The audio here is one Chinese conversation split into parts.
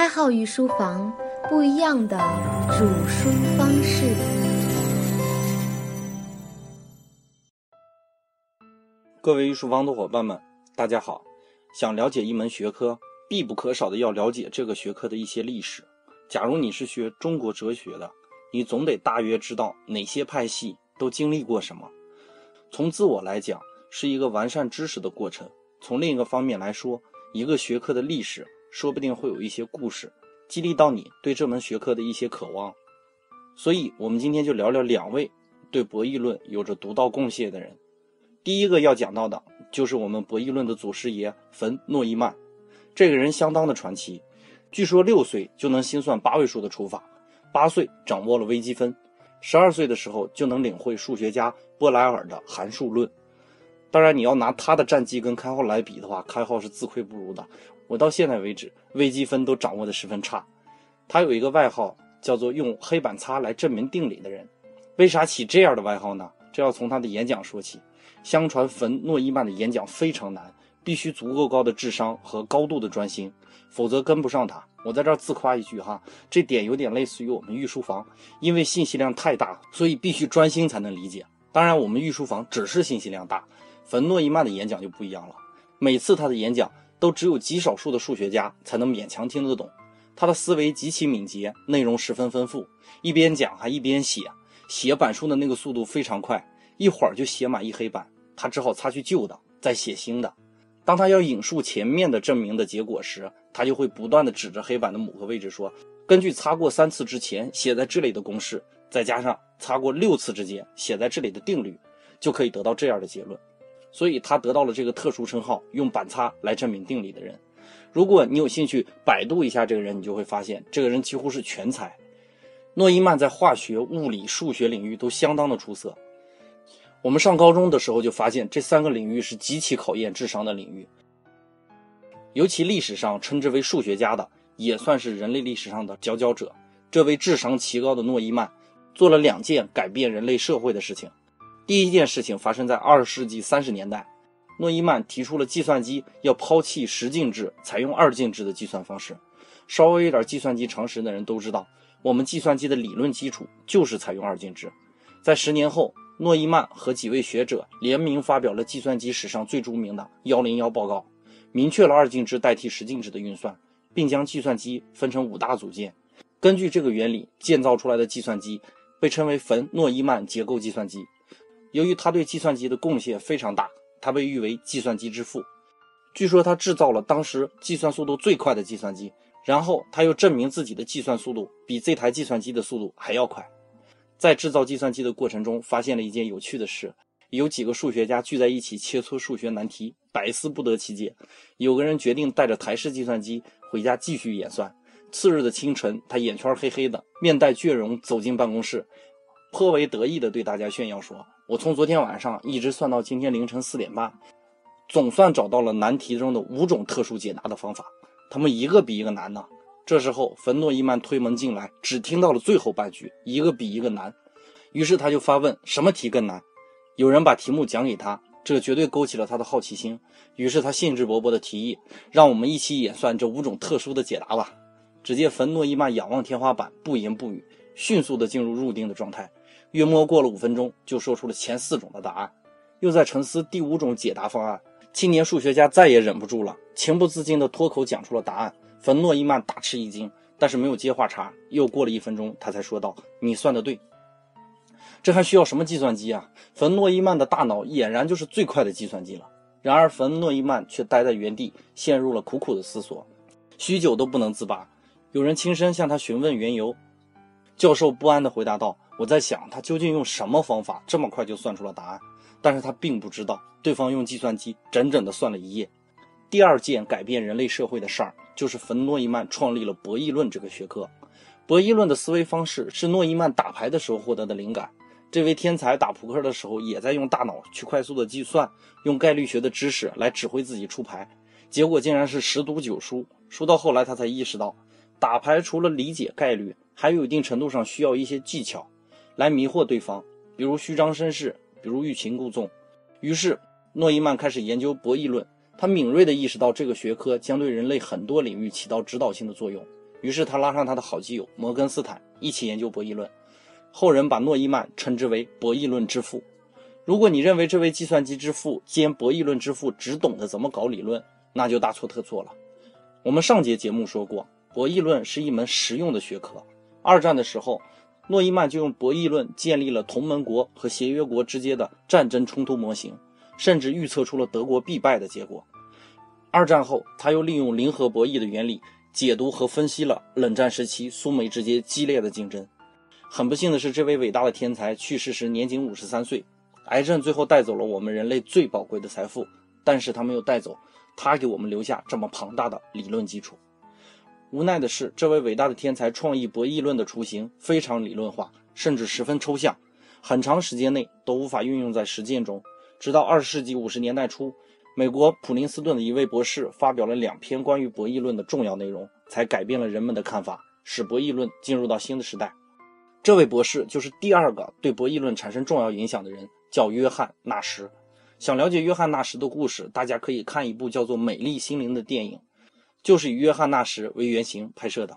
开号御书房，不一样的煮书方式。各位御书房的伙伴们，大家好！想了解一门学科，必不可少的要了解这个学科的一些历史。假如你是学中国哲学的，你总得大约知道哪些派系都经历过什么。从自我来讲，是一个完善知识的过程；从另一个方面来说，一个学科的历史。说不定会有一些故事，激励到你对这门学科的一些渴望。所以，我们今天就聊聊两位对博弈论有着独到贡献的人。第一个要讲到的就是我们博弈论的祖师爷冯诺依曼。这个人相当的传奇，据说六岁就能心算八位数的除法，八岁掌握了微积分，十二岁的时候就能领会数学家波莱尔的函数论。当然，你要拿他的战绩跟开号来比的话，开号是自愧不如的。我到现在为止，微积分都掌握的十分差。他有一个外号叫做“用黑板擦来证明定理的人”。为啥起这样的外号呢？这要从他的演讲说起。相传冯诺依曼的演讲非常难，必须足够高的智商和高度的专心，否则跟不上他。我在这儿自夸一句哈，这点有点类似于我们御书房，因为信息量太大，所以必须专心才能理解。当然，我们御书房只是信息量大，冯诺依曼的演讲就不一样了。每次他的演讲。都只有极少数的数学家才能勉强听得懂。他的思维极其敏捷，内容十分丰富，一边讲还一边写，写板书的那个速度非常快，一会儿就写满一黑板。他只好擦去旧的，再写新的。当他要引述前面的证明的结果时，他就会不断的指着黑板的某个位置说：“根据擦过三次之前写在这里的公式，再加上擦过六次之间写在这里的定律，就可以得到这样的结论。”所以他得到了这个特殊称号，用板擦来证明定理的人。如果你有兴趣百度一下这个人，你就会发现这个人几乎是全才。诺依曼在化学、物理、数学领域都相当的出色。我们上高中的时候就发现这三个领域是极其考验智商的领域。尤其历史上称之为数学家的，也算是人类历史上的佼佼者。这位智商奇高的诺依曼做了两件改变人类社会的事情。第一件事情发生在二十世纪三十年代，诺依曼提出了计算机要抛弃十进制，采用二进制的计算方式。稍微有点计算机常识的人都知道，我们计算机的理论基础就是采用二进制。在十年后，诺依曼和几位学者联名发表了计算机史上最著名的“幺零幺报告”，明确了二进制代替十进制的运算，并将计算机分成五大组件。根据这个原理建造出来的计算机被称为冯诺依曼结构计算机。由于他对计算机的贡献非常大，他被誉为计算机之父。据说他制造了当时计算速度最快的计算机，然后他又证明自己的计算速度比这台计算机的速度还要快。在制造计算机的过程中，发现了一件有趣的事：有几个数学家聚在一起切磋数学难题，百思不得其解。有个人决定带着台式计算机回家继续演算。次日的清晨，他眼圈黑黑的，面带倦容走进办公室，颇为得意地对大家炫耀说。我从昨天晚上一直算到今天凌晨四点半，总算找到了难题中的五种特殊解答的方法，他们一个比一个难呢。这时候，冯诺依曼推门进来，只听到了最后半句，一个比一个难。于是他就发问：什么题更难？有人把题目讲给他，这绝对勾起了他的好奇心。于是他兴致勃勃地提议：让我们一起演算这五种特殊的解答吧。只见冯诺依曼仰望天花板，不言不语，迅速地进入入定的状态。约摸过了五分钟，就说出了前四种的答案，又在沉思第五种解答方案。青年数学家再也忍不住了，情不自禁地脱口讲出了答案。冯诺依曼大吃一惊，但是没有接话茬。又过了一分钟，他才说道：“你算的对，这还需要什么计算机啊？”冯诺依曼的大脑俨然就是最快的计算机了。然而，冯诺依曼却待在原地，陷入了苦苦的思索，许久都不能自拔。有人轻声向他询问缘由，教授不安地回答道。我在想，他究竟用什么方法这么快就算出了答案？但是他并不知道，对方用计算机整整的算了一夜。第二件改变人类社会的事儿，就是冯诺依曼创立了博弈论这个学科。博弈论的思维方式是诺依曼打牌的时候获得的灵感。这位天才打扑克的时候，也在用大脑去快速的计算，用概率学的知识来指挥自己出牌，结果竟然是十赌九输。输到后来，他才意识到，打牌除了理解概率，还有一定程度上需要一些技巧。来迷惑对方，比如虚张声势，比如欲擒故纵。于是，诺伊曼开始研究博弈论。他敏锐地意识到，这个学科将对人类很多领域起到指导性的作用。于是他拉上他的好基友摩根斯坦一起研究博弈论。后人把诺伊曼称之为博弈论之父。如果你认为这位计算机之父兼博弈论之父只懂得怎么搞理论，那就大错特错了。我们上节节目说过，博弈论是一门实用的学科。二战的时候，诺伊曼就用博弈论建立了同盟国和协约国之间的战争冲突模型，甚至预测出了德国必败的结果。二战后，他又利用零和博弈的原理解读和分析了冷战时期苏美之间激烈的竞争。很不幸的是，这位伟大的天才去世时年仅五十三岁。癌症最后带走了我们人类最宝贵的财富，但是他没有带走他给我们留下这么庞大的理论基础。无奈的是，这位伟大的天才创意博弈论的雏形非常理论化，甚至十分抽象，很长时间内都无法运用在实践中。直到二十世纪五十年代初，美国普林斯顿的一位博士发表了两篇关于博弈论的重要内容，才改变了人们的看法，使博弈论进入到新的时代。这位博士就是第二个对博弈论产生重要影响的人。叫约翰·纳什。想了解约翰·纳什的故事，大家可以看一部叫做《美丽心灵》的电影，就是以约翰·纳什为原型拍摄的。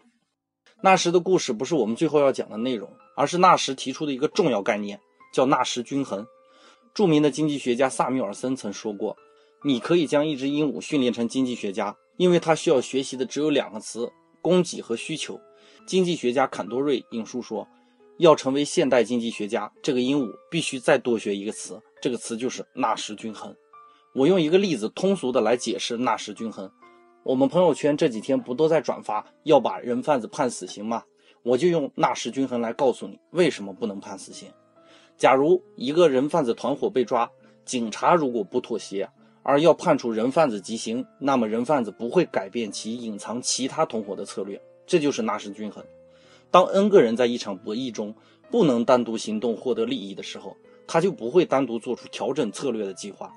纳什的故事不是我们最后要讲的内容，而是纳什提出的一个重要概念，叫纳什均衡。著名的经济学家萨缪尔森曾说过：“你可以将一只鹦鹉训练成经济学家，因为它需要学习的只有两个词——供给和需求。”经济学家坎多瑞引述说。要成为现代经济学家，这个鹦鹉必须再多学一个词，这个词就是纳什均衡。我用一个例子通俗的来解释纳什均衡。我们朋友圈这几天不都在转发要把人贩子判死刑吗？我就用纳什均衡来告诉你为什么不能判死刑。假如一个人贩子团伙被抓，警察如果不妥协而要判处人贩子极刑，那么人贩子不会改变其隐藏其他同伙的策略，这就是纳什均衡。当 n 个人在一场博弈中不能单独行动获得利益的时候，他就不会单独做出调整策略的计划。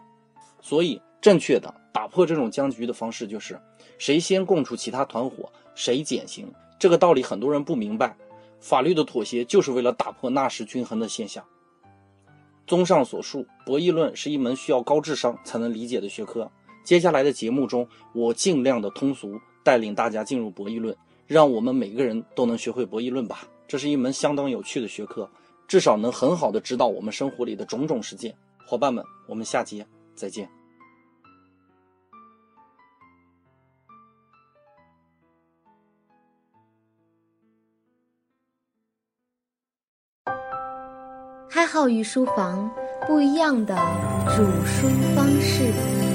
所以，正确的打破这种僵局的方式就是：谁先供出其他团伙，谁减刑。这个道理很多人不明白。法律的妥协就是为了打破纳什均衡的现象。综上所述，博弈论是一门需要高智商才能理解的学科。接下来的节目中，我尽量的通俗带领大家进入博弈论。让我们每个人都能学会博弈论吧，这是一门相当有趣的学科，至少能很好的指导我们生活里的种种实践。伙伴们，我们下节再见。开号与书房不一样的煮书方式。